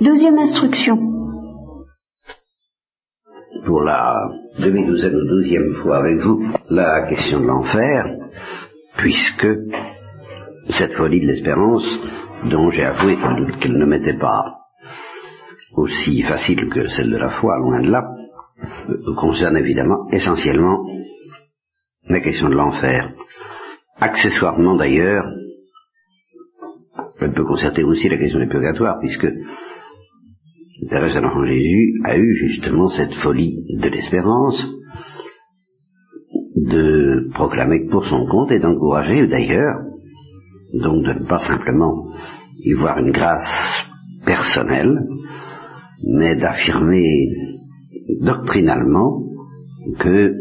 Deuxième instruction. Pour la demi-douzaine ou douzième fois avec vous, la question de l'enfer, puisque cette folie de l'espérance, dont j'ai avoué qu'elle ne m'était pas aussi facile que celle de la foi, loin de là, euh, concerne évidemment essentiellement la question de l'enfer. Accessoirement d'ailleurs, elle peut concerter aussi la question du purgatoire, puisque Thérèse de l'Enfant Jésus a eu justement cette folie de l'espérance, de proclamer pour son compte et d'encourager d'ailleurs, donc de ne pas simplement y voir une grâce personnelle, mais d'affirmer doctrinalement que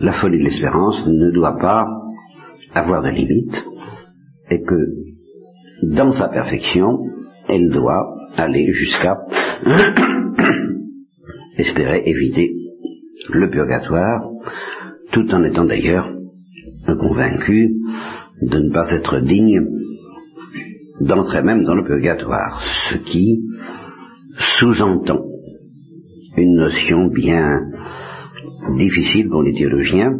la folie de l'espérance ne doit pas avoir de limite et que dans sa perfection, elle doit aller jusqu'à espérer éviter le purgatoire, tout en étant d'ailleurs convaincu de ne pas être digne d'entrer même dans le purgatoire, ce qui sous-entend une notion bien difficile pour les théologiens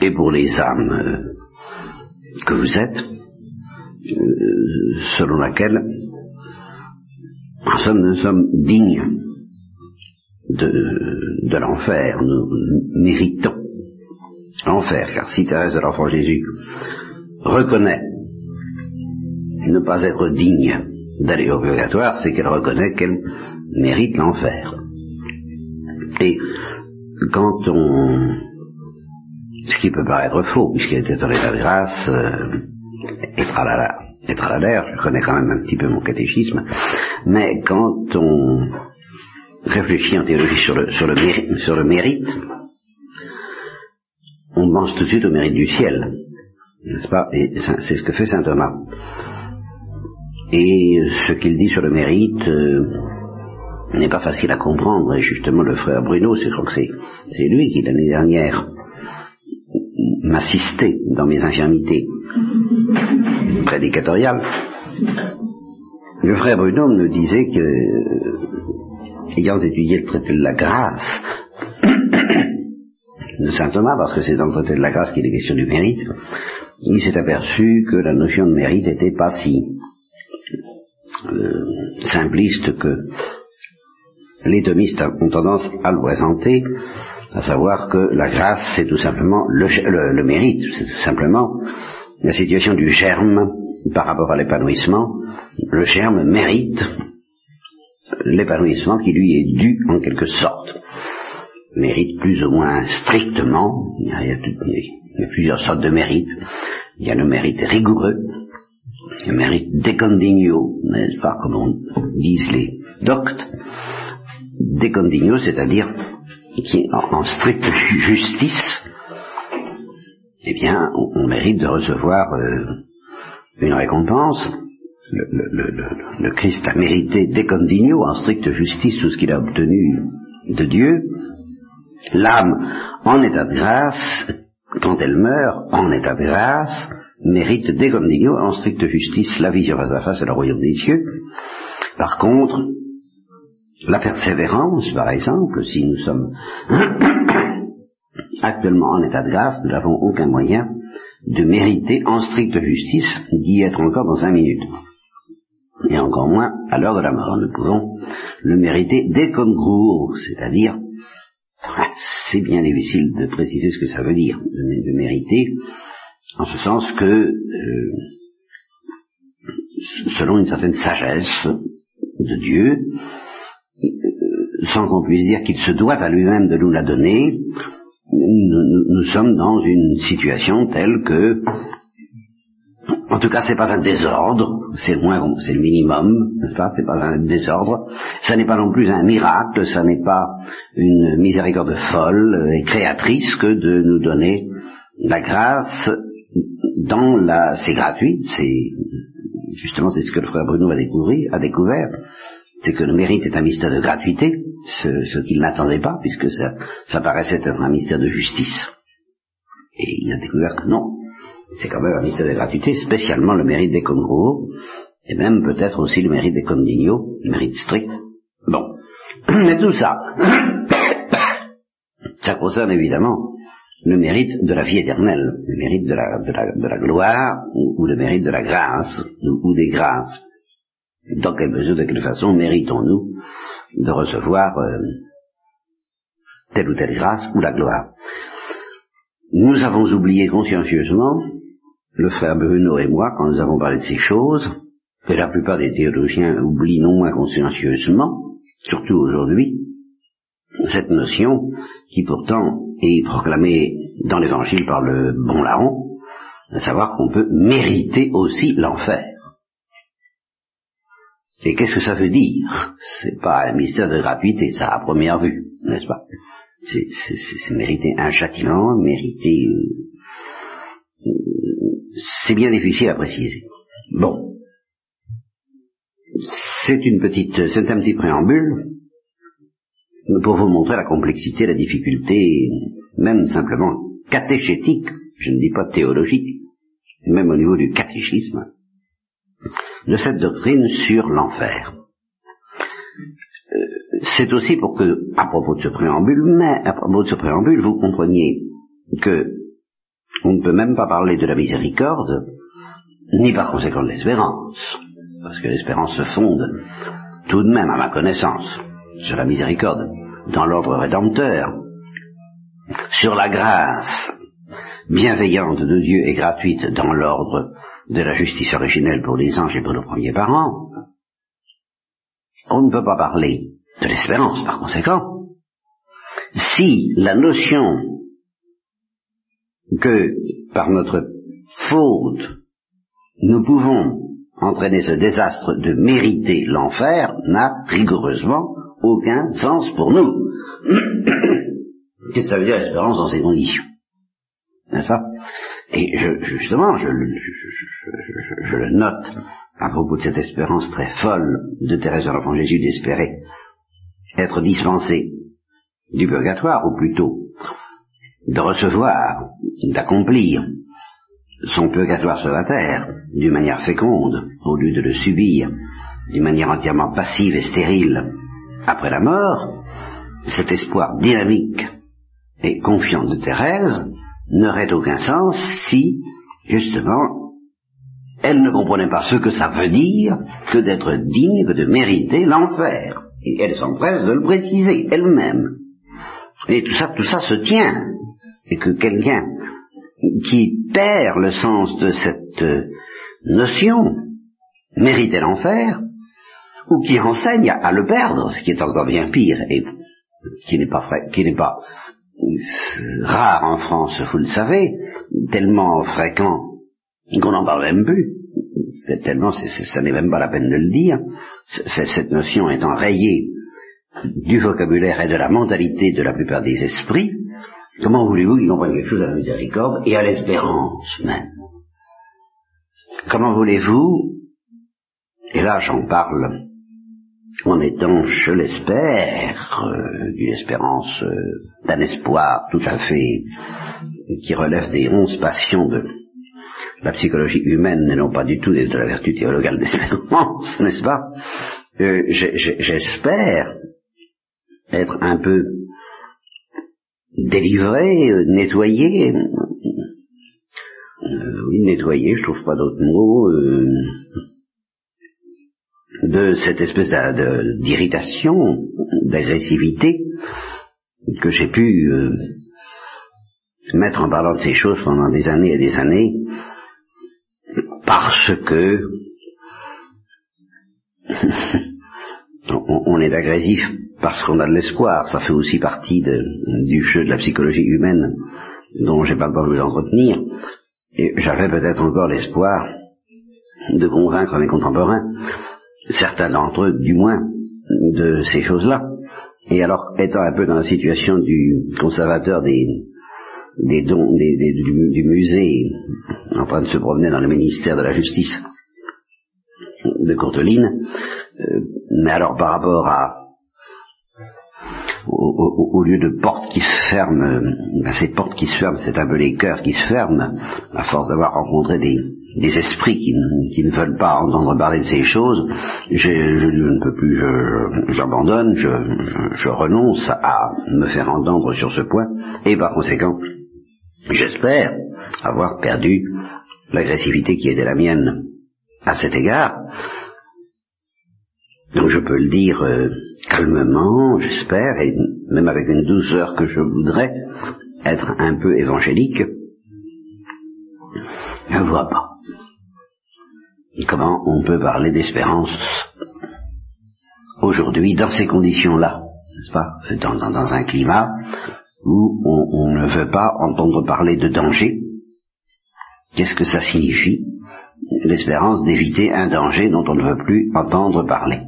et pour les âmes euh, que vous êtes, euh, selon laquelle nous sommes dignes de, de l'enfer, nous méritons l'enfer, car si Thérèse de l'Enfant Jésus reconnaît ne pas être digne d'aller au purgatoire, c'est qu'elle reconnaît qu'elle mérite l'enfer. Et quand on... Ce qui peut paraître faux, puisqu'elle était dans l'état de grâce, euh, et tralala, et tralala, je connais quand même un petit peu mon catéchisme, mais quand on réfléchit en théologie sur le, sur le, mérite, sur le mérite, on pense tout de suite au mérite du ciel, n'est-ce pas? Et c'est ce que fait saint Thomas. Et ce qu'il dit sur le mérite euh, n'est pas facile à comprendre. Et justement, le frère Bruno, je crois que c'est lui qui, l'année dernière, m'assistait dans mes infirmités prédicatoriales. Le frère Bruno me disait que, ayant étudié le traité de la grâce de saint Thomas, parce que c'est dans le traité de la grâce qu'il est question du mérite, il s'est aperçu que la notion de mérite n'était pas si euh, simpliste que les thomistes ont tendance à le présenter, à savoir que la grâce, c'est tout simplement le, mérite, c'est tout simplement la situation du germe par rapport à l'épanouissement. Le germe mérite l'épanouissement qui lui est dû en quelque sorte. Mérite plus ou moins strictement, il y a, il y a plusieurs sortes de mérites. Il y a le mérite rigoureux, le mérite décondigno, n'est-ce pas, comme on disent les doctes, décondigno, c'est-à-dire qui en, stricte justice, eh bien, on, mérite de recevoir euh, une récompense. Le, Christ a mérité décondigno, en stricte justice, tout ce qu'il a obtenu de Dieu. L'âme, en état de grâce, quand elle meurt, en état de grâce, mérite décondigno, en stricte justice, la vision face à face et le royaume des cieux. Par contre, la persévérance, par exemple, si nous sommes actuellement en état de grâce, nous n'avons aucun moyen de mériter en stricte justice d'y être encore dans cinq minutes. Et encore moins à l'heure de la mort. Nous pouvons le mériter dès comme c'est-à-dire, c'est bien difficile de préciser ce que ça veut dire, de, mériter, en ce sens que, euh, selon une certaine sagesse de Dieu, sans qu'on puisse dire qu'il se doit à lui-même de nous la donner, nous, sommes dans une situation telle que, en tout cas, c'est pas un désordre, c'est le moins, c'est le minimum, n'est-ce pas C'est pas un désordre. Ça n'est pas non plus un miracle, ça n'est pas une miséricorde folle et créatrice que de nous donner la grâce dans la, c'est gratuit, c'est justement c'est ce que le frère Bruno a découvert, a découvert c'est que le mérite est un mystère de gratuité, ce, qu'il n'attendait pas, puisque ça, ça paraissait être un mystère de justice. Et il a découvert que non, c'est quand même un mystère de gratuité, spécialement le mérite des Congo, et même peut-être aussi le mérite des condignos, le mérite strict. Bon. Mais tout ça, ça concerne évidemment le mérite de la vie éternelle, le mérite de la, de la, gloire, ou, le mérite de la grâce, ou, des grâces. Dans quelle mesure, de quelle façon méritons-nous de recevoir euh, telle ou telle grâce ou la gloire? Nous avons oublié consciencieusement, le frère Bruno et moi, quand nous avons parlé de ces choses, que la plupart des théologiens oublient non moins consciencieusement, surtout aujourd'hui, cette notion qui pourtant est proclamée dans l'Évangile par le bon larron, à savoir qu'on peut mériter aussi l'enfer. Et qu'est-ce que ça veut dire? C'est pas un mystère de gratuité, ça à première vue, n'est-ce pas? C'est mériter un châtiment, mériter... Euh, c'est bien difficile à préciser. Bon. C'est une petite, c'est un petit préambule pour vous montrer la complexité, la difficulté, même simplement catéchétique, je ne dis pas théologique, même au niveau du catéchisme, de cette doctrine sur l'enfer. Euh, c'est aussi pour que, à propos de ce préambule, mais à propos de ce préambule, vous compreniez que on ne peut même pas parler de la miséricorde, ni par conséquent de l'espérance, parce que l'espérance se fonde tout de même, à ma connaissance, sur la miséricorde dans l'ordre rédempteur, sur la grâce bienveillante de Dieu et gratuite dans l'ordre de la justice originelle pour les anges et pour nos premiers parents, on ne peut pas parler de l'espérance par conséquent. Si la notion que par notre faute nous pouvons entraîner ce désastre de mériter l'enfer n'a rigoureusement aucun sens pour nous. Qu'est-ce que ça veut dire l'espérance dans ces conditions? N'est-ce pas? Et je, justement, je, je, le note à propos de cette espérance très folle de Thérèse de l'Enfant Jésus d'espérer être dispensé du purgatoire, ou plutôt de recevoir, d'accomplir son purgatoire sur la terre d'une manière féconde, au lieu de le subir d'une manière entièrement passive et stérile après la mort, cet espoir dynamique et confiant de Thérèse n'aurait aucun sens si, justement, elle ne comprenait pas ce que ça veut dire que d'être digne, de mériter l'enfer. Et elle s'empresse de le préciser elle-même. Et tout ça, tout ça se tient. Et que quelqu'un qui perd le sens de cette euh, notion méritait l'enfer, ou qui enseigne à, le perdre, ce qui est encore bien pire, et qui n'est pas, qui n'est pas rare en France, vous le savez, tellement fréquent qu'on n'en parle même plus. Tellement, ça n'est même pas la peine de le dire. cette notion étant rayée du vocabulaire et de la mentalité de la plupart des esprits, comment voulez-vous qu'ils comprennent quelque chose à la miséricorde et à l'espérance même? Comment voulez-vous, et là j'en parle en étant, je l'espère, euh, d'une espérance, euh, d'un espoir tout à fait qui relève des onze passions de la psychologie humaine et non pas du tout de la vertu théologale d'espérance, n'est-ce pas? Euh, J'espère être un peu délivré, nettoyé, oui, nettoyé, je trouve pas d'autre mot, cette espèce d'irritation, d'agressivité que j'ai pu euh, mettre en parlant de ces choses pendant des années et des années, parce que on, est agressif parce qu'on a de l'espoir, ça fait aussi partie du jeu de la psychologie humaine dont j'ai pas le temps de vous entretenir, et j'avais peut-être encore l'espoir de convaincre mes contemporains certains d'entre eux du moins, de ces choses-là. Et alors, étant un peu dans la situation du conservateur des, des dons du, musée, en train de se promener dans le ministère de la Justice de Courteline, euh, mais alors par rapport à au, lieu de portes qui se ferment, ben ces portes qui se ferment, c'est un peu les cœurs qui se ferment, à force d'avoir rencontré des, des esprits qui, qui, ne veulent pas entendre parler de ces choses, je, ne peux plus, j'abandonne, je, je, renonce à me faire entendre sur ce point, et par conséquent, j'espère avoir perdu l'agressivité qui était la mienne à cet égard. Donc je peux le dire euh, calmement, j'espère, et même avec une douceur que je voudrais, être un peu évangélique. Je ne vois pas comment on peut parler d'espérance aujourd'hui dans ces conditions-là, n'est-ce pas dans, un climat où on, on ne veut pas entendre parler de danger. Qu'est-ce que ça signifie L'espérance d'éviter un danger dont on ne veut plus entendre parler?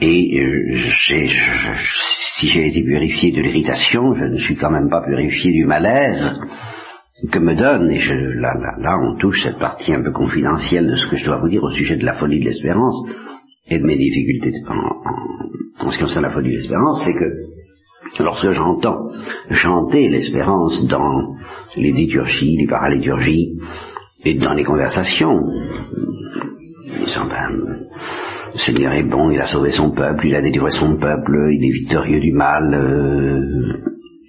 Et euh, si j'ai été purifié de l'irritation, je ne suis quand même pas purifié du malaise que me donne, et je, là, là, là, on touche cette partie un peu confidentielle de ce que je dois vous dire au sujet de la folie de l'espérance et de mes difficultés en, en, ce qui concerne la folie de l'espérance, c'est que lorsque j'entends chanter l'espérance dans les liturgies, les paraliturgies et dans les conversations, le Seigneur est bon, il a sauvé son peuple, il a délivré son peuple, il est victorieux du mal, euh,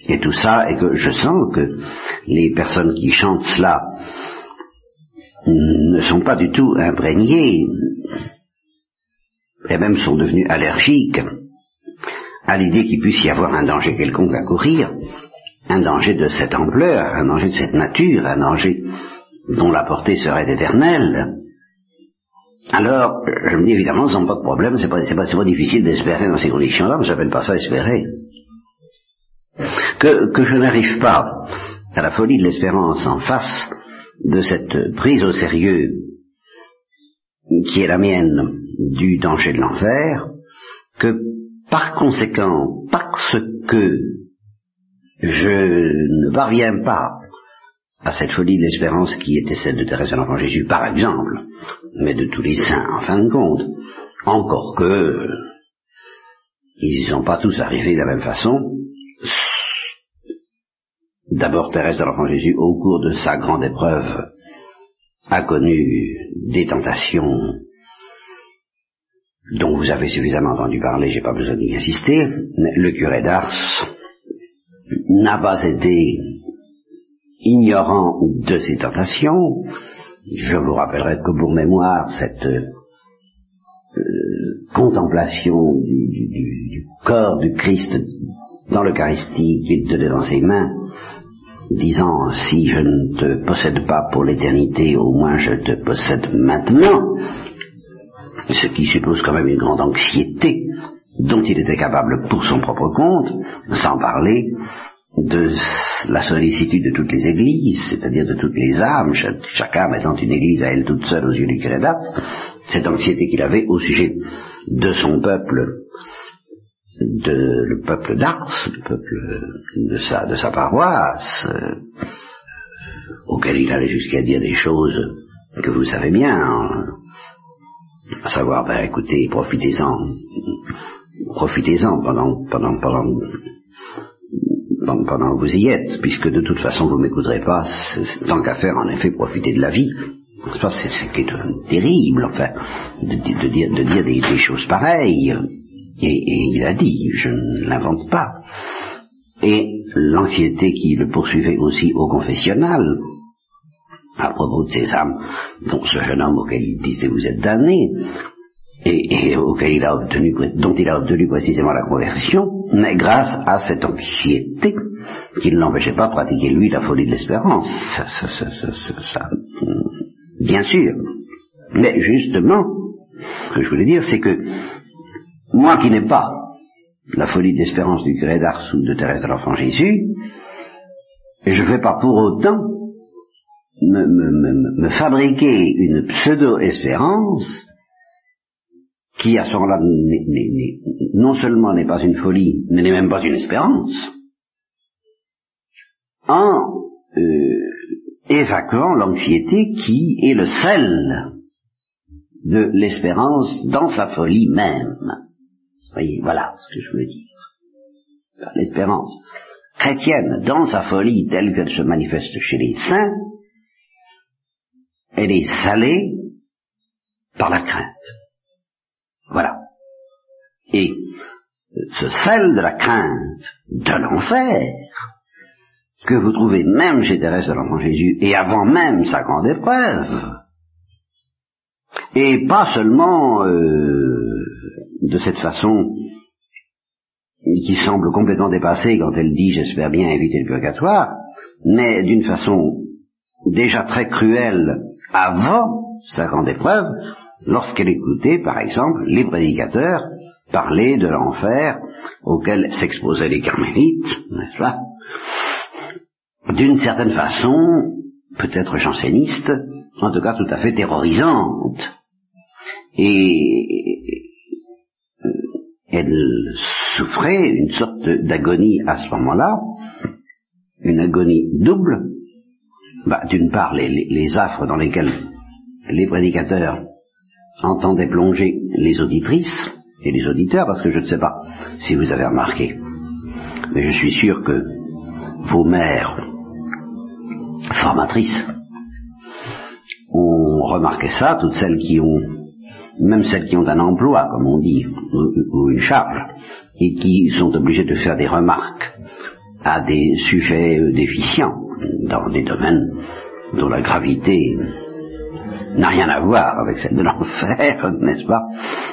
et tout ça, et que je sens que les personnes qui chantent cela ne sont pas du tout imprégnées, et même sont devenues allergiques à l'idée qu'il puisse y avoir un danger quelconque à courir, un danger de cette ampleur, un danger de cette nature, un danger dont la portée serait éternelle, alors, je me dis évidemment, sans pas de problème, c'est pas, pas, pas difficile d'espérer dans ces conditions-là, mais j'appelle pas ça espérer. Que, que je n'arrive pas à la folie de l'espérance en face de cette prise au sérieux qui est la mienne du danger de l'enfer, que par conséquent, parce que je ne parviens pas à cette folie de l'espérance qui était celle de Thérèse de l'Enfant Jésus, par exemple, mais de tous les saints, en fin de compte. Encore que, ils n'y sont pas tous arrivés de la même façon. D'abord, Thérèse de l'Enfant Jésus, au cours de sa grande épreuve, a connu des tentations dont vous avez suffisamment entendu parler, j'ai pas besoin d'y insister. Le curé d'Ars n'a pas été ignorant de ces tentations. Je vous rappellerai que pour mémoire, cette euh, contemplation du, corps du Christ dans l'Eucharistie qu'il tenait dans ses mains, disant si je ne te possède pas pour l'éternité, au moins je te possède maintenant, ce qui suppose quand même une grande anxiété dont il était capable pour son propre compte, sans parler de la sollicitude de toutes les églises, c'est-à-dire de toutes les âmes, chaque, âme étant une église à elle toute seule aux yeux du curé cette anxiété qu'il avait au sujet de son peuple, de le peuple d'Ars, le peuple de sa, de sa paroisse, euh, auquel il allait jusqu'à dire des choses que vous savez bien, hein. à savoir, ben écoutez, profitez-en, profitez-en pendant, pendant, pendant pendant que vous y êtes, puisque de toute façon vous m'écouterez pas, tant qu'à faire en effet profiter de la vie. C'est ce qui est terrible, enfin, de, dire, de dire des, choses pareilles. Et, il a dit, je ne l'invente pas. Et l'anxiété qui le poursuivait aussi au confessionnal, à propos de ces âmes dont ce jeune homme auquel il disait vous êtes damné, et, obtenu, dont il a obtenu précisément la conversion, mais grâce à cette anxiété qui ne l'empêchait pas de pratiquer lui la folie de l'espérance. Ça, ça, ça, bien sûr. Mais justement, ce que je voulais dire, c'est que moi qui n'ai pas la folie de l'espérance du curé d'Ars ou de Thérèse de l'Enfant Jésus, je ne vais pas pour autant me, me, me fabriquer une pseudo-espérance qui à ce moment-là non seulement n'est pas une folie, mais n'est même pas une espérance, en euh, évacuant l'anxiété qui est le sel de l'espérance dans sa folie même. Voyez, voilà ce que je veux dire. l'espérance chrétienne, dans sa folie telle qu'elle se manifeste chez les saints, elle est salée par la crainte. Voilà. Et ce sel de la crainte de l'enfer, que vous trouvez même chez Thérèse de l'Enfant Jésus, et avant même sa grande épreuve, et pas seulement euh, de cette façon qui semble complètement dépassée quand elle dit j'espère bien éviter le purgatoire, mais d'une façon déjà très cruelle avant sa grande épreuve, lorsqu'elle écoutait, par exemple, les prédicateurs parler de l'enfer auquel s'exposaient les carmélites, D'une certaine façon, peut-être janséniste, en tout cas tout à fait terrorisante. Et elle souffrait une sorte d'agonie à ce moment-là, une agonie double. Bah, D'une part, les, les affres dans lesquelles les prédicateurs entendaient plonger les auditrices et les auditeurs, parce que je ne sais pas si vous avez remarqué, mais je suis sûr que vos mères formatrices ont remarqué ça, toutes celles qui ont, même celles qui ont un emploi, comme on dit, ou, une charge, et qui sont obligées de faire des remarques à des sujets déficients dans des domaines dont la gravité n'a rien à voir avec celle de l'enfer, n'est-ce pas?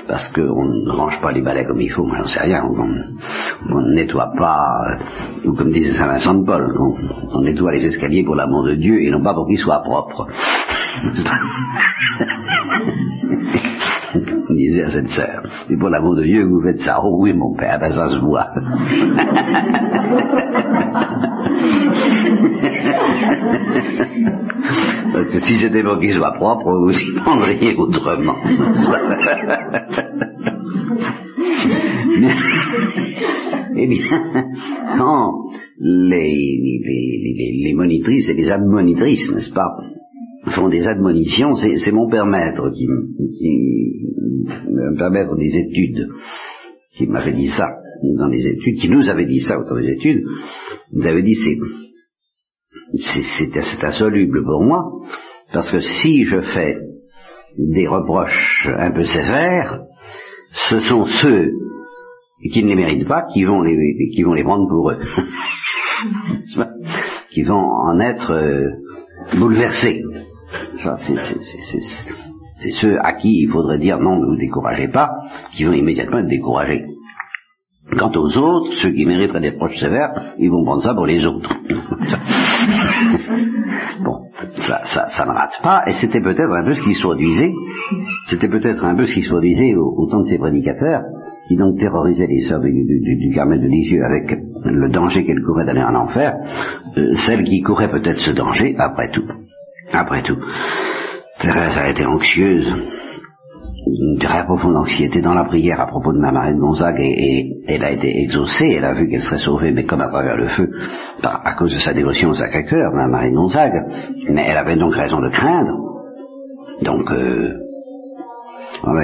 Parce qu'on ne range pas les balais comme il faut, moi j'en sais rien, on ne nettoie pas, ou comme disait Saint Vincent de Paul, on, nettoie les escaliers pour l'amour de Dieu et non pas pour qu'ils soient propres. disait à cette sœur, et pour l'amour de Dieu vous faites ça, oh oui mon père, ben ça se voit. Parce que si c'était qu'il soit propre, vous y prendriez autrement. eh bien, quand les, les, les, monitrices et les admonitrices, n'est-ce pas, font des admonitions, c'est mon père maître qui, qui me permettre des études, qui m'avait dit ça dans les études, qui nous avait dit ça autour des études, nous avait dit c'est c'est insoluble pour moi, parce que si je fais des reproches un peu sévères, ce sont ceux qui ne les méritent pas qui vont les, qui vont les prendre pour eux, qui vont en être euh, bouleversés. C'est ceux à qui il faudrait dire non, ne vous découragez pas, qui vont immédiatement être découragés. Quant aux autres, ceux qui mériteraient des reproches sévères, ils vont prendre ça pour les autres. bon, ça, ça, ça, ne rate pas, et c'était peut-être un peu ce qui se produisait, c'était peut-être un peu ce qui se produisait au, temps de ces prédicateurs, qui donc terrorisaient les sœurs du, du, du, Carmel de Lisieux avec le danger qu'elles couraient d'aller en enfer, euh, celles qui couraient peut-être ce danger, après tout, après tout. Thérèse a été anxieuse, une très profonde anxiété dans la prière à propos de ma Marie de Gonzague et, elle a été exaucée, elle a vu qu'elle serait sauvée, mais comme à travers le feu, à cause de sa dévotion au Sacré-Cœur, ma Marie de Gonzague, mais elle avait donc raison de craindre. Donc, euh,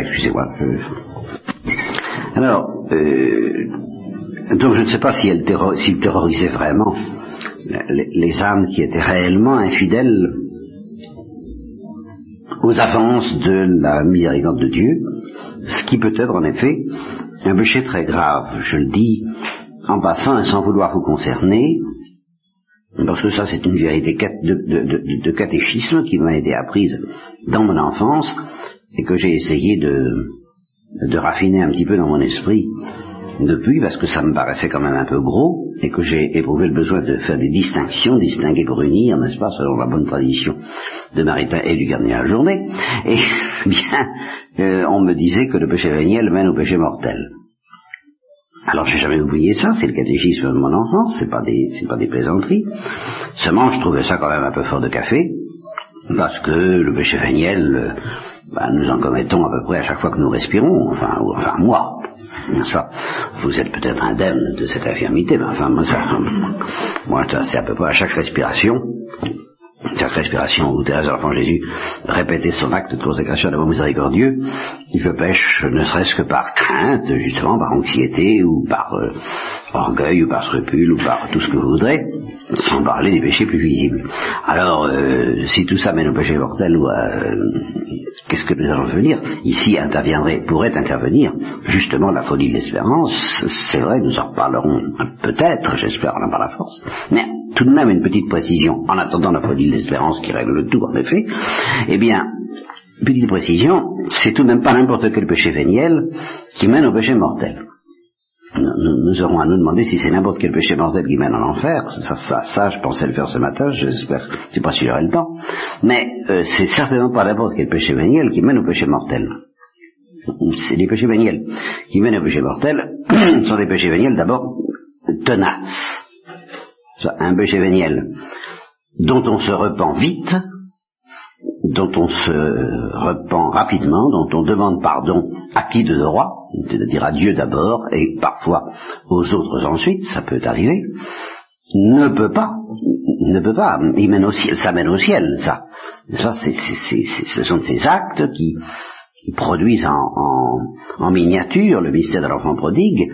excusez-moi. Alors, euh, donc je ne sais pas si elle terrorisait vraiment les âmes qui étaient réellement infidèles aux avances de la miséricorde de Dieu, ce qui peut être en effet un péché très grave, je le dis en passant et sans vouloir vous concerner, parce que ça c'est une vérité de, catéchisme qui m'a été apprise dans mon enfance et que j'ai essayé de, de raffiner un petit peu dans mon esprit depuis, parce que ça me paraissait quand même un peu gros, et que j'ai éprouvé le besoin de faire des distinctions, distinguer pour unir, n'est-ce pas, selon la bonne tradition de Maritain et du gardien à la journée, et bien, euh, on me disait que le péché véniel mène au péché mortel. Alors j'ai jamais oublié ça, c'est le catéchisme de mon enfance, c'est pas des, c'est pas des plaisanteries. Seulement, je trouvais ça quand même un peu fort de café, parce que le péché véniel, bah, nous en commettons à peu près à chaque fois que nous respirons, enfin, enfin moi, vous êtes peut-être indemne de cette infirmité, mais enfin, moi, ça, moi c'est à peu près à chaque respiration, chaque respiration où Thérèse de l'Enfant Jésus répétait son acte de consécration d'amour miséricordieux, il peut pêche ne serait-ce que par crainte, justement, par anxiété, ou par euh, orgueil, ou par scrupule, ou par tout ce que vous voudrez, sans parler des péchés plus visibles. Alors, euh, si tout ça mène au péché mortel, euh, qu'est-ce que nous allons devenir? Ici interviendrait, pourrait intervenir, justement, la folie de l'espérance. C'est vrai, nous en reparlerons peut-être, j'espère, en par la force. Mais tout de même une petite précision, en attendant la folie de l'espérance qui règle le tout, en effet. Eh bien, petite précision, c'est tout de même pas n'importe quel péché véniel qui mène au péché mortel nous, aurons à nous demander si c'est n'importe quel péché mortel qui mène en enfer. Ça, ça, ça, je pensais le faire ce matin, j'espère, je sais pas si j'aurai le temps. Mais euh, c'est certainement pas n'importe quel péché véniel qui mène au péché mortel. C'est les péchés véniels qui mènent au péché mortel sont des péchés véniels d'abord tenaces. Un péché véniel dont on se repent vite, dont on se repent rapidement, dont on demande pardon à qui de droit, c'est-à-dire à Dieu d'abord et parfois aux autres ensuite, ça peut arriver, ne peut pas, ne peut pas, ça mène au ciel, ça. ce sont ces actes qui, produisent en, en miniature le mystère de l'enfant prodigue,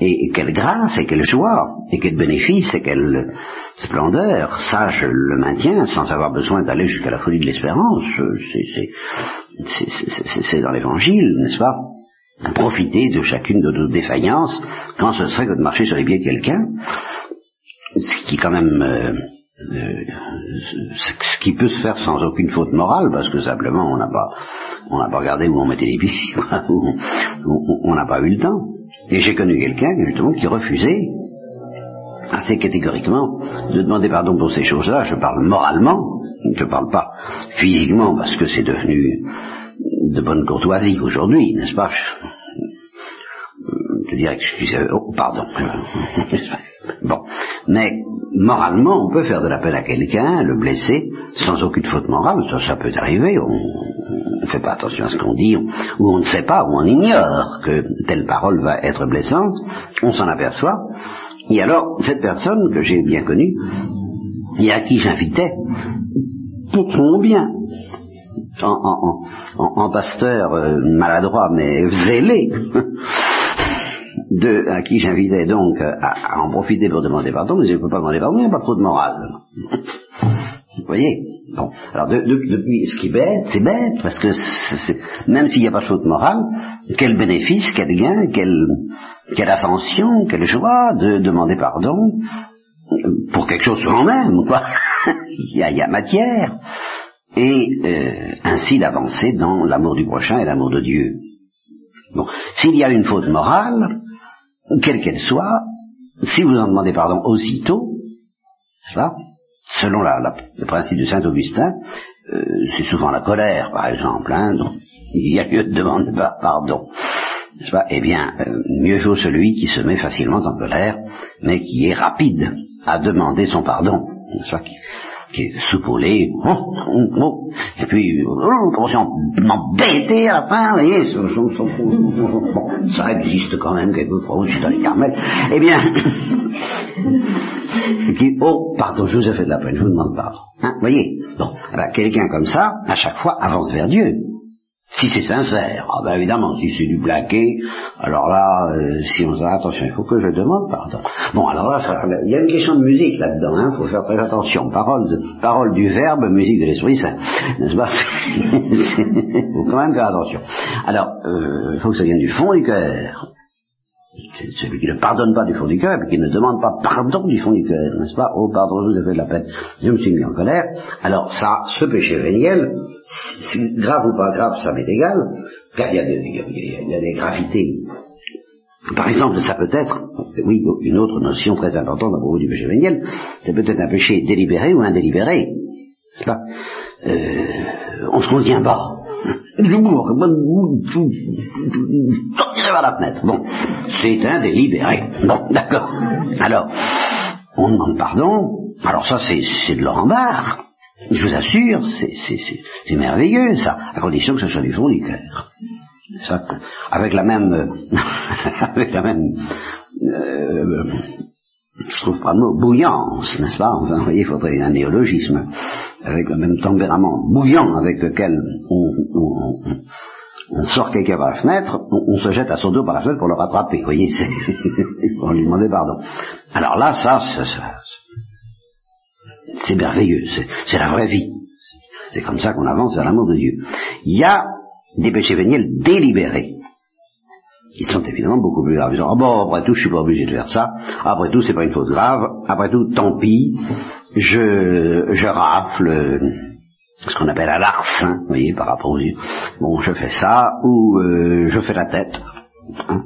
et quelle grâce, et quelle joie, et quel bénéfice, et quelle splendeur. Ça, je le maintiens sans avoir besoin d'aller jusqu'à la folie de l'espérance. C'est dans l'évangile, n'est-ce pas? Profiter de chacune de nos défaillances, quand ce serait que de marcher sur les pieds de quelqu'un, ce qui quand même... Euh, euh, ce qui peut se faire sans aucune faute morale, parce que simplement on n'a pas, pas regardé où on mettait les pieds, on n'a pas eu le temps. Et j'ai connu quelqu'un, justement, qui refusait assez catégoriquement de demander pardon pour ces choses-là. Je parle moralement, je ne parle pas physiquement, parce que c'est devenu de bonne courtoisie aujourd'hui, n'est-ce pas? Je, dirais excusez, oh, pardon. bon, mais moralement, on peut faire de la peine à quelqu'un, le blesser, sans aucune faute morale, ça, ça peut arriver, on ne fait pas attention à ce qu'on dit, ou on ne sait pas, ou on ignore que telle parole va être blessante, on s'en aperçoit, et alors, cette personne que j'ai bien connue, et à qui j'invitais, pour son bien, en, pasteur euh, maladroit mais zélé, de, à qui j'invitais donc à, en profiter pour demander pardon, mais je ne peux pas demander pardon, il n'y a pas trop de morale. Vous voyez? Bon. Alors, depuis, ce qui est bête, c'est bête, parce que même s'il n'y a pas de morale, quel bénéfice, quel gain, quelle, quelle ascension, quelle joie de demander pardon pour quelque chose quand même, quoi? il, y a, il y a matière. Et euh, ainsi d'avancer dans l'amour du prochain et l'amour de Dieu. Bon. S'il y a une faute morale, quelle qu'elle soit, si vous en demandez pardon aussitôt, selon le principe de Saint Augustin, euh, c'est souvent la colère, par exemple, hein, donc il y a lieu de demander pardon. Pas eh bien, euh, mieux vaut celui qui se met facilement en colère, mais qui est rapide à demander son pardon est soupoulé, oh, oh, oh, et puis, oh, commence à la fin, vous voyez, ça existe quand même quelquefois aussi dans les Carmels, eh bien, qui, oh, pardon, je vous ai fait de la peine, je vous demande pardon. Hein, voyez, bon, eh ben, quelqu'un comme ça, à chaque fois, avance vers Dieu. Si c'est sincère, ah ben évidemment, si c'est du blaqué, alors là, euh, si on dit attention, il faut que je demande pardon. Bon, alors là, il y a une question de musique là-dedans, il hein, faut faire très attention. Parole, parole du verbe, musique de l'Esprit Saint, n'est-ce pas Il faut quand même faire attention. Alors, euh, il faut que ça vienne du fond du cœur. Celui qui ne pardonne pas du fond du cœur, qui ne demande pas pardon du fond du cœur, n'est-ce pas? Oh, pardon, je vous ai fait de la peine, je me suis mis en colère. Alors ça, ce péché véniel, grave ou pas grave, ça m'est égal, car il y, a des, il y a des gravités. Par exemple, ça peut être, oui, une autre notion très importante à propos du péché véniel, c'est peut-être un péché délibéré ou indélibéré, n'est-ce pas? Euh, On se contient pas. Sortirez vers la fenêtre. Bon, c'est indélibéré. Bon, d'accord. Alors, on demande pardon. Alors ça, c'est de l'or en barre. Je vous assure, c'est merveilleux, ça, à condition que ce soit du cœur. Avec la même, avec la même, euh, je trouve pas le mot, bouillance, n'est-ce pas? Enfin, vous voyez, il faudrait un néologisme. Avec le même tempérament bouillant avec lequel on, sort quelqu'un par la fenêtre, on, se jette à son dos par la fenêtre pour le rattraper. Vous voyez, pour lui demander pardon. Alors là, ça, c'est merveilleux, c'est la vraie vie. C'est comme ça qu'on avance vers l'amour de Dieu. Il y a des péchés véniels délibérés qui sont évidemment beaucoup plus graves. ah bon, après tout, je suis pas obligé de faire ça. Après tout, c'est pas une faute grave. Après tout, tant pis. Je, je rafle ce qu'on appelle à l'arse, vous voyez, par rapport aux yeux. Bon, je fais ça, ou euh, je fais la tête. Hein.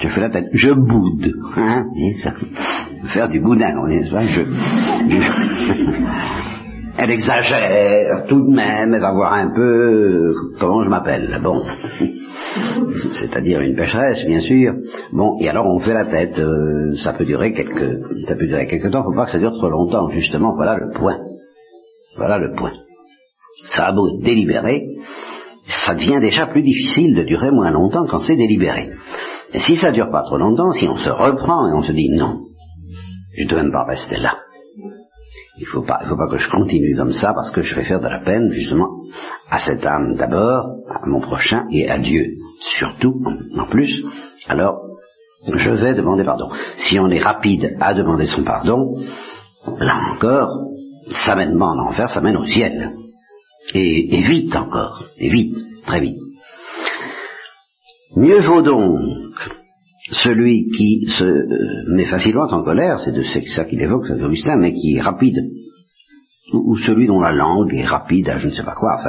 je fais la tête, je boude. Hein, ça. Faire du boudin, on est, je, je elle exagère tout de même, elle va voir un peu comment je m'appelle. Bon, c'est-à-dire une pécheresse, bien sûr. Bon, et alors on fait la tête. Euh, ça peut durer quelques, ça peut durer quelques temps. Faut pas que ça dure trop longtemps. Justement, voilà le point. Voilà le point. Ça a beau être délibéré, ça devient déjà plus difficile de durer moins longtemps quand c'est délibéré. Et si ça dure pas trop longtemps, si on se reprend et on se dit non, je ne dois même pas rester là. Il faut pas, faut pas que je continue comme ça parce que je vais faire de la peine justement à cette âme d'abord, à mon prochain et à Dieu surtout en plus. Alors, je vais demander pardon. Si on est rapide à demander son pardon, là encore, ça mène pas en enfer, ça mène au ciel. Et, et vite encore, et vite, très vite. Mieux vaut donc celui qui se euh, met facilement en colère, c'est de ça qu'il évoque, Saint Augustin, mais qui est rapide, ou, celui dont la langue est rapide à je ne sais pas quoi,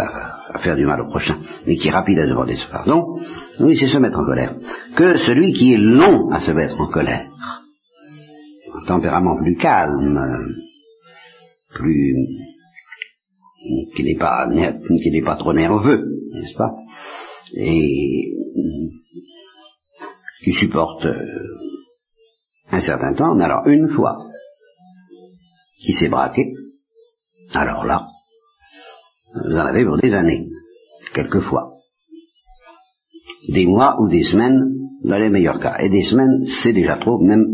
à faire, du mal au prochain, mais qui est rapide à demander ce pardon, oui, c'est se mettre en colère, que celui qui est long à se mettre en colère, un tempérament plus calme, plus qui n'est pas qui n'est pas trop nerveux, n'est-ce pas? Et qui supporte euh, un certain temps, mais alors une fois qui s'est braqué, alors là, vous en avez pour des années, quelquefois. Des mois ou des semaines, dans les meilleurs cas. Et des semaines, c'est déjà trop, même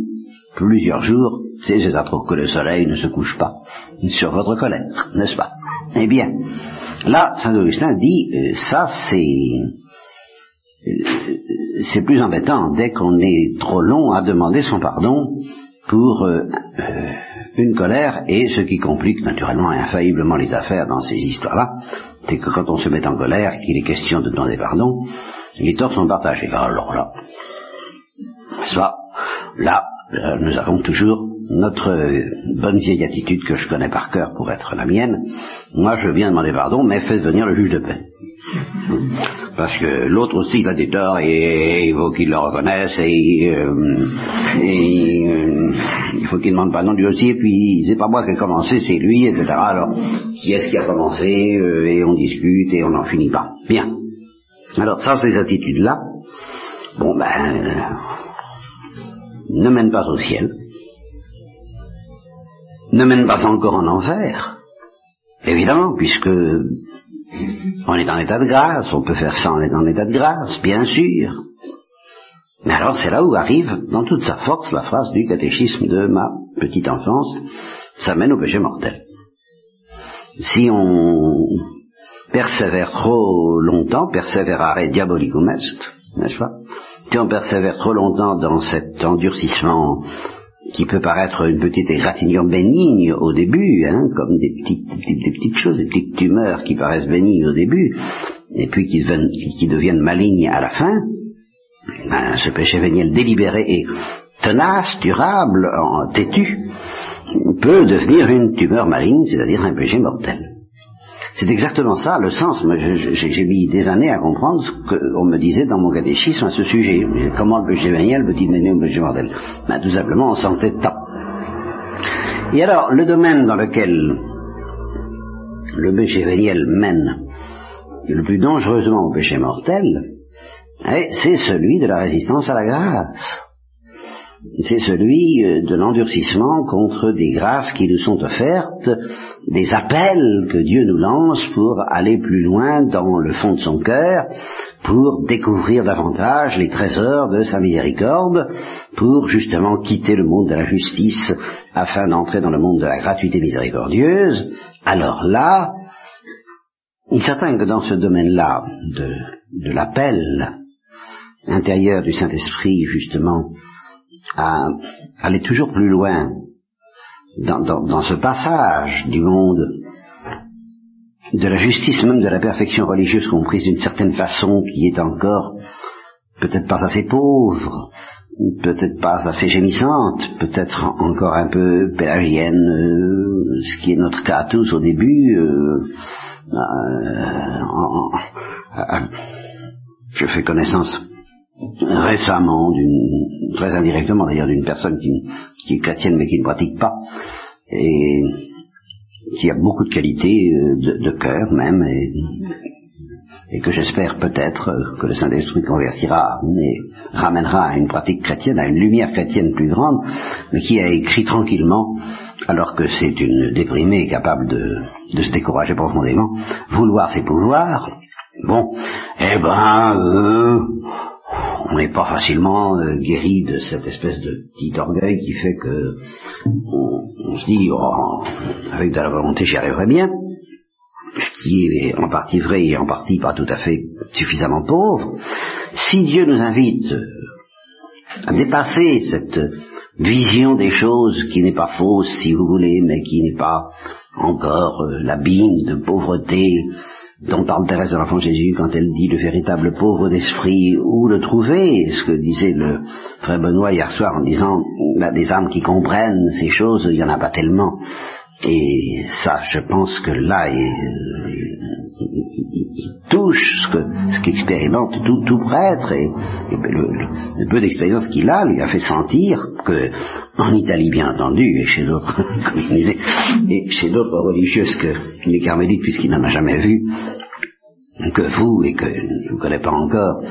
plusieurs jours, c'est déjà trop que le soleil ne se couche pas sur votre colère, n'est-ce pas? Eh bien, là, Saint Augustin dit, euh, ça c'est c'est plus embêtant dès qu'on est trop long à demander son pardon pour euh, euh, une colère et ce qui complique naturellement et infailliblement les affaires dans ces histoires-là, c'est que quand on se met en colère qu'il est question de demander pardon, les torts sont partagés. Alors là, soit là, euh, nous avons toujours notre bonne vieille attitude que je connais par cœur pour être la mienne. Moi, je bien demander pardon, mais faites venir le juge de paix. Parce que l'autre aussi, il a des torts et il faut qu'il le reconnaisse et, euh, euh, il faut qu'il demande pardon lui aussi et puis c'est pas moi qui ai commencé, c'est lui, etc. Alors, qui est-ce qui a commencé euh, et on discute et on n'en finit pas. Bien. Alors ça, ces attitudes-là, bon ben, ne mènent pas au ciel, ne mènent pas encore en enfer, évidemment, puisque on est en état de grâce, on peut faire ça en étant en état de grâce, bien sûr. Mais alors c'est là où arrive, dans toute sa force, la phrase du catéchisme de ma petite enfance, ça mène au péché mortel. Si on persévère trop longtemps, persévérare diabolicum est, n'est-ce pas? Si on persévère trop longtemps dans cet endurcissement qui peut paraître une petite égratignure bénigne au début, hein, comme des petites, choses, des petites tumeurs qui paraissent bénignes au début, et puis qui deviennent, qui deviennent malignes à la fin, ben, ce péché véniel délibéré et tenace, durable, têtu, peut devenir une tumeur maligne, c'est-à-dire un péché mortel. C'est exactement ça le sens. J'ai mis des années à comprendre ce qu'on me disait dans mon catéchisme à ce sujet. Comment le péché véniel peut-il mener au péché mortel ben, Tout simplement en santé de temps. Et alors, le domaine dans lequel le péché véniel mène le plus dangereusement au péché mortel, eh, c'est celui de la résistance à la grâce c'est celui euh, de l'endurcissement contre des grâces qui nous sont offertes, des appels que Dieu nous lance pour aller plus loin dans le fond de son cœur, pour découvrir davantage les trésors de sa miséricorde, pour justement quitter le monde de la justice afin d'entrer dans le monde de la gratuité miséricordieuse, alors là, il est certain que dans ce domaine-là de, de l'appel intérieur du Saint-Esprit, justement, à aller toujours plus loin dans, ce passage du monde de la justice, même de la perfection religieuse comprise d'une certaine façon qui est encore peut-être pas assez pauvre, peut-être pas assez gémissante, peut-être encore un peu pélagienne, euh, ce qui est notre cas à tous au début. Euh, euh, je fais connaissance récemment, très indirectement d'ailleurs, d'une personne qui, qui, est chrétienne mais qui ne pratique pas, et qui a beaucoup de qualités euh, de, cœur même, et, que j'espère peut-être que le Saint-Esprit convertira et ramènera à une pratique chrétienne, à une lumière chrétienne plus grande, mais qui a écrit tranquillement, alors que c'est une déprimée capable de, de se décourager profondément, vouloir ses pouvoirs, bon, eh ben, euh, on n'est pas facilement euh, guéri de cette espèce de petit orgueil qui fait que on, se dit oh, avec de la volonté j'y arriverai bien, ce qui est en partie vrai et en partie pas tout à fait suffisamment pauvre. Si Dieu nous invite à dépasser cette vision des choses qui n'est pas fausse, si vous voulez, mais qui n'est pas encore euh, l'abîme de pauvreté dont parle Thérèse de l'Enfant Jésus quand elle dit le véritable pauvre d'esprit, où le trouver Ce que disait le frère Benoît hier soir en disant, des âmes qui comprennent ces choses, il n'y en a pas tellement. Et ça, je pense que là, touche ce que ce qu'expérimente tout, prêtre et, le, peu d'expérience qu'il a lui a fait sentir que en Italie bien entendu et chez d'autres comme et chez d'autres religieuses que les carmélites puisqu'il n'en a jamais vu que vous et que je ne connais pas encore.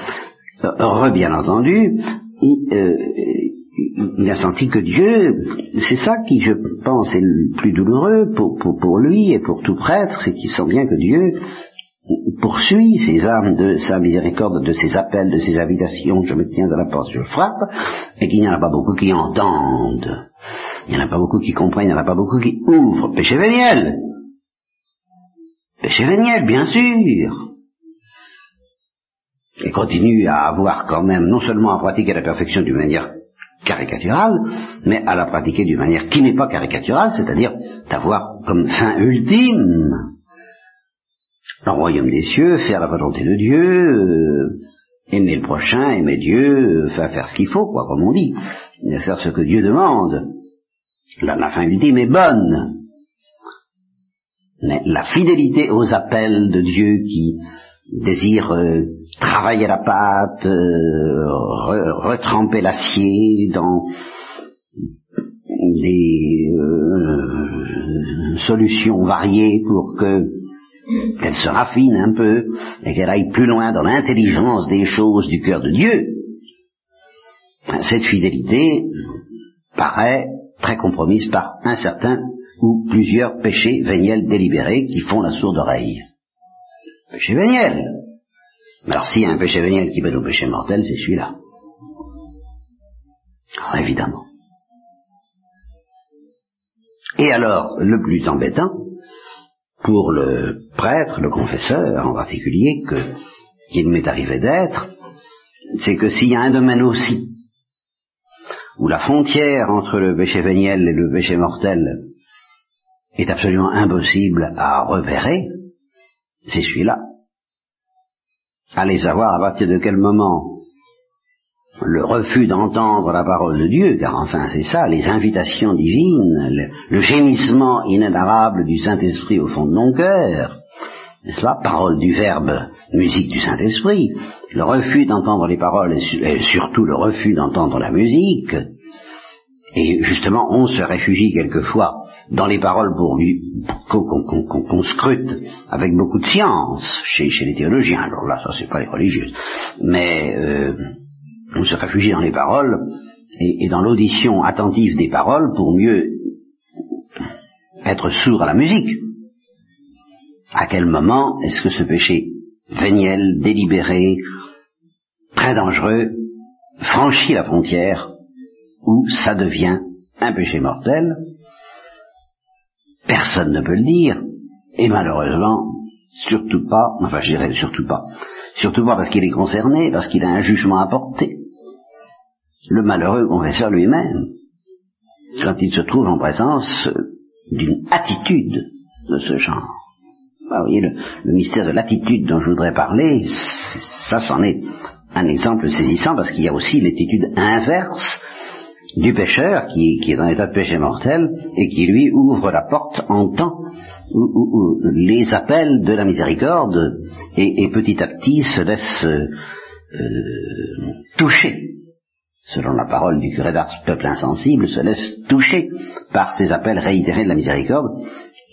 Heureux bien entendu il, euh, a senti que Dieu, c'est ça qui, je pense, est le plus douloureux pour, lui et pour tout prêtre, c'est qu'il sent bien que Dieu poursuit ces âmes de sa miséricorde, de ses appels, de ses invitations, je me tiens à la porte, je frappe, et qu'il n'y en a pas beaucoup qui entendent. Il n'y en a pas beaucoup qui comprennent, il n'y en a pas beaucoup qui ouvrent. Péché véniel Péché véniel, bien sûr et continue à avoir quand même non seulement à pratiquer la perfection d'une manière caricaturale, mais à la pratiquer d'une manière qui n'est pas caricaturale, c'est-à-dire d'avoir comme fin ultime le royaume des cieux, faire la volonté de Dieu, euh, aimer le prochain, aimer Dieu, euh, faire, ce qu'il faut, quoi, comme on dit, faire ce que Dieu demande. La, la fin ultime est bonne. Mais la fidélité aux appels de Dieu qui désire euh, travailler la pâte, retremper l'acier dans des solutions variées pour que qu'elle se raffine un peu et qu'elle aille plus loin dans l'intelligence des choses du cœur de Dieu, cette fidélité paraît très compromise par un certain ou plusieurs péchés véniels délibérés qui font la sourde oreille. Péché véniel. Alors s'il y a un péché véniel qui peut au péché mortel, c'est celui-là. Alors évidemment. Et alors, le plus embêtant, pour le prêtre, le confesseur en particulier, que, qu'il m'est arrivé d'être, c'est que s'il y a un domaine aussi où la frontière entre le péché véniel et le péché mortel est absolument impossible à repérer, c'est celui-là. Allez savoir à partir de quel moment le refus d'entendre la parole de Dieu, car enfin c'est ça, les invitations divines, le, gémissement inénarrable du Saint-Esprit au fond de mon cœur, n'est-ce Parole du Verbe, musique du Saint-Esprit, le refus d'entendre les paroles et, surtout le refus d'entendre la musique, et justement on se réfugie quelquefois dans les paroles pour qu'on scrute avec beaucoup de science chez, les théologiens. Alors là, ça c'est pas les religieuses, mais euh, on se réfugie dans les paroles et, dans l'audition attentive des paroles pour mieux être sourd à la musique. À quel moment est-ce que ce péché véniel, délibéré, très dangereux, franchit la frontière où ça devient un péché mortel? Personne ne peut le dire, et malheureusement, surtout pas, enfin je dirais surtout pas, surtout pas parce qu'il est concerné, parce qu'il a un jugement à porter. Le malheureux confesseur lui-même, quand il se trouve en présence d'une attitude de ce genre. Vous voyez, le, mystère de l'attitude dont je voudrais parler, ça c'en est un exemple saisissant parce qu'il y a aussi l'attitude inverse du pécheur qui, est dans l'état de péché mortel et qui lui ouvre la porte en temps où, les appels de la miséricorde et, petit à petit se laisse euh, euh, toucher selon la parole du curé d'Ars, peuple insensible se laisse toucher par ces appels réitérés de la miséricorde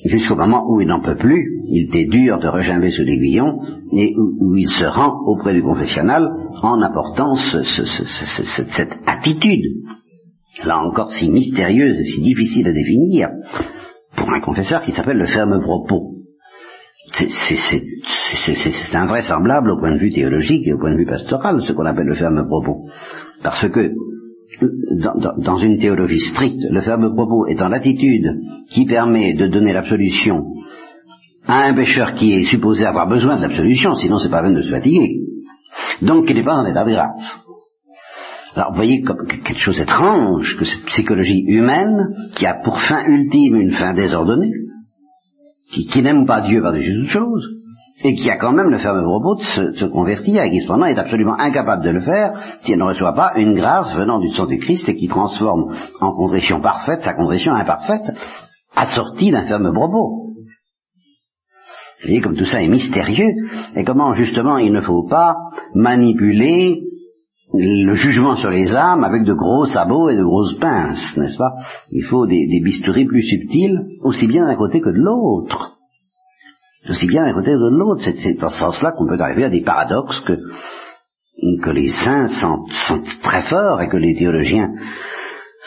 jusqu'au moment où il n'en peut plus, il était dur de regimber sous l'aiguillon, et où, il se rend auprès du confessionnal en apportant cette attitude, là encore si mystérieuse et si difficile à définir, pour un confesseur qui s'appelle le ferme propos. C'est invraisemblable au point de vue théologique et au point de vue pastoral, ce qu'on appelle le ferme propos. Parce que dans, une théologie stricte, le ferme propos étant l'attitude qui permet de donner l'absolution à un pécheur qui est supposé avoir besoin de l'absolution, sinon c'est pas peine de se fatiguer. Donc il n'est pas en état de grâce. Alors vous voyez quelque chose d'étrange que cette psychologie humaine, qui a pour fin ultime une fin désordonnée, qui, qui n'aime pas Dieu par-dessus toute chose, et qui a quand même le ferme propos de se, convertir et qui cependant est absolument incapable de le faire si elle ne reçoit pas une grâce venant du sang du Christ et qui transforme en contrition parfaite sa contrition imparfaite assortie d'un ferme propos. Vous voyez comme tout ça est mystérieux et comment justement il ne faut pas manipuler le jugement sur les âmes avec de gros sabots et de grosses pinces, n'est-ce pas? Il faut des, des plus subtils, aussi bien d'un côté que de l'autre aussi bien d'un côté que de l'autre. C'est dans ce sens-là qu'on peut arriver à des paradoxes que, que les saints sentent, très forts et que les théologiens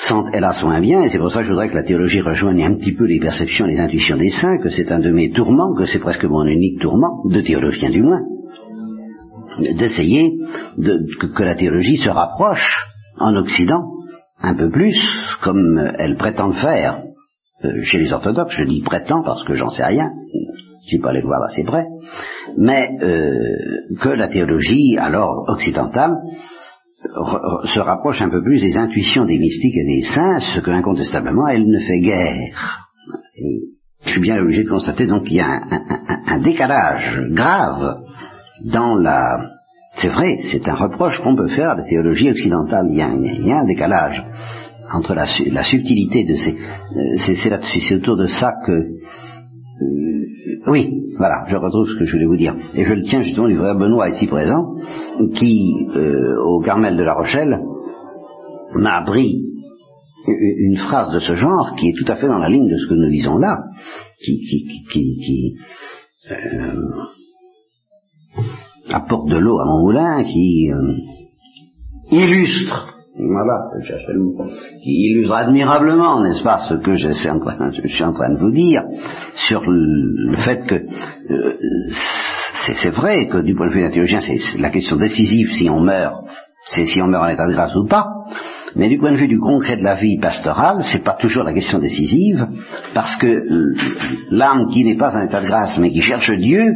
sentent hélas moins bien, et c'est pour ça que je voudrais que la théologie rejoigne un petit peu les perceptions et les intuitions des saints, que c'est un de mes tourments, que c'est presque mon unique tourment, de théologien du moins, d'essayer de, que, la théologie se rapproche en Occident un peu plus, comme elle prétend le faire euh, chez les orthodoxes, je dis prétend parce que j'en sais rien, ne pas les voir assez près, mais euh, que la théologie, alors occidentale, se rapproche un peu plus des intuitions des mystiques et des saints, ce que incontestablement elle ne fait guère. Je suis bien obligé de constater donc qu'il y a un, décalage grave dans la... C'est vrai, c'est un reproche qu'on peut faire à la théologie occidentale. Il y a, un décalage entre la, subtilité de ces... Euh, c'est autour de ça que oui, voilà, je retrouve ce que je voulais vous dire. Et je le tiens justement du frère Benoît ici présent, qui, euh, au Carmel de la Rochelle, m'a appris une phrase de ce genre qui est tout à fait dans la ligne de ce que nous disons là, qui, euh, apporte de l'eau à mon moulin, qui illustre voilà, qui illustre admirablement, n'est-ce pas, ce que je suis, en train, de vous dire sur le, fait que euh, c'est vrai que du point de vue d'un théologien, c'est la question décisive si on meurt, c'est si on meurt en état de grâce ou pas. Mais du point de vue du concret de la vie pastorale, c'est pas toujours la question décisive, parce que euh, l'âme qui n'est pas en état de grâce mais qui cherche Dieu,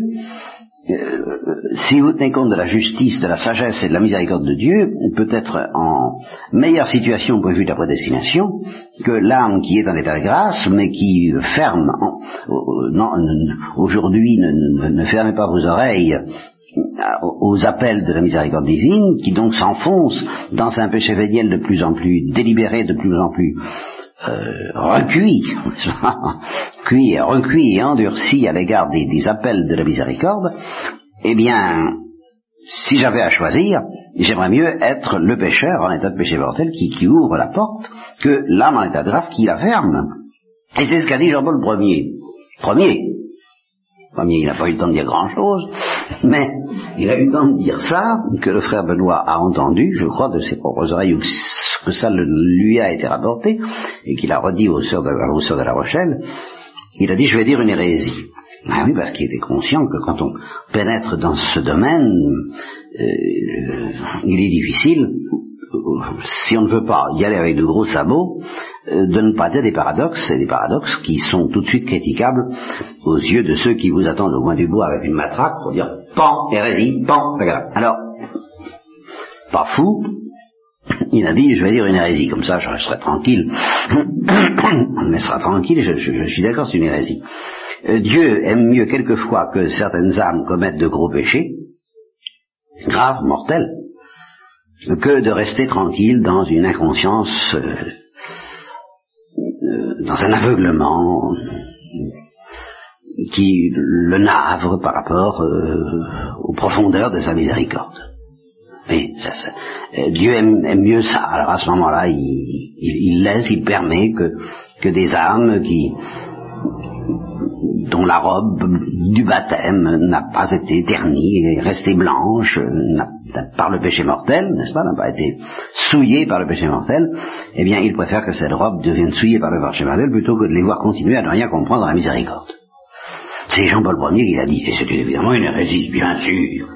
si vous tenez compte de la justice, de la sagesse et de la miséricorde de Dieu, peut être en meilleure situation point de la prédestination que l'âme qui est en état de grâce, mais qui ferme, aujourd'hui ne, ne, fermez pas vos oreilles aux appels de la miséricorde divine, qui donc s'enfonce dans un péché véniel de plus en plus délibéré, de plus en plus euh, recuit, cuit, recuit et endurci à l'égard des, appels de la miséricorde, eh bien, si j'avais à choisir, j'aimerais mieux être le pécheur en état de péché mortel qui, ouvre la porte que l'âme en état de grâce qui la ferme. Et c'est ce qu'a dit Jean-Paul Ier. Premier. Premier, il n'a pas eu le temps de dire grand-chose, mais il a eu le temps de dire ça, que le frère Benoît a entendu, je crois, de ses propres oreilles, que ça lui a été rapporté, et qu'il a redit aux sœurs de, la Rochelle, il a dit, je vais dire une hérésie. Ah oui, parce qu'il était conscient que quand on pénètre dans ce domaine, il est difficile, si on ne veut pas y aller avec de gros sabots, de ne pas dire des paradoxes, et des paradoxes qui sont tout de suite critiquables aux yeux de ceux qui vous attendent au coin du bois avec une matraque pour dire pan, hérésie, pan, Alors, pas fou, il a dit, je vais dire une hérésie, comme ça je resterai tranquille. On laissera tranquille, je, suis d'accord, c'est une hérésie. Euh, Dieu aime mieux quelquefois que certaines âmes commettent de gros péchés, graves, mortels, que de rester tranquille dans une inconscience, euh, euh, dans un aveuglement qui le navre par rapport aux profondeurs de sa miséricorde. Oui, ça, euh, Dieu aime, mieux ça. Alors à ce moment-là, il, laisse, il permet que, que des âmes qui dont la robe du baptême n'a pas été ternie, est restée blanche par le péché mortel, n'est-ce pas, n'a pas été souillée par le péché mortel, eh bien, il préfère que cette robe devienne souillée par le péché mortel plutôt que de les voir continuer à ne rien comprendre à la miséricorde. C'est Jean-Paul Ier qui l'a dit, et c'est évidemment une hérésie, bien sûr.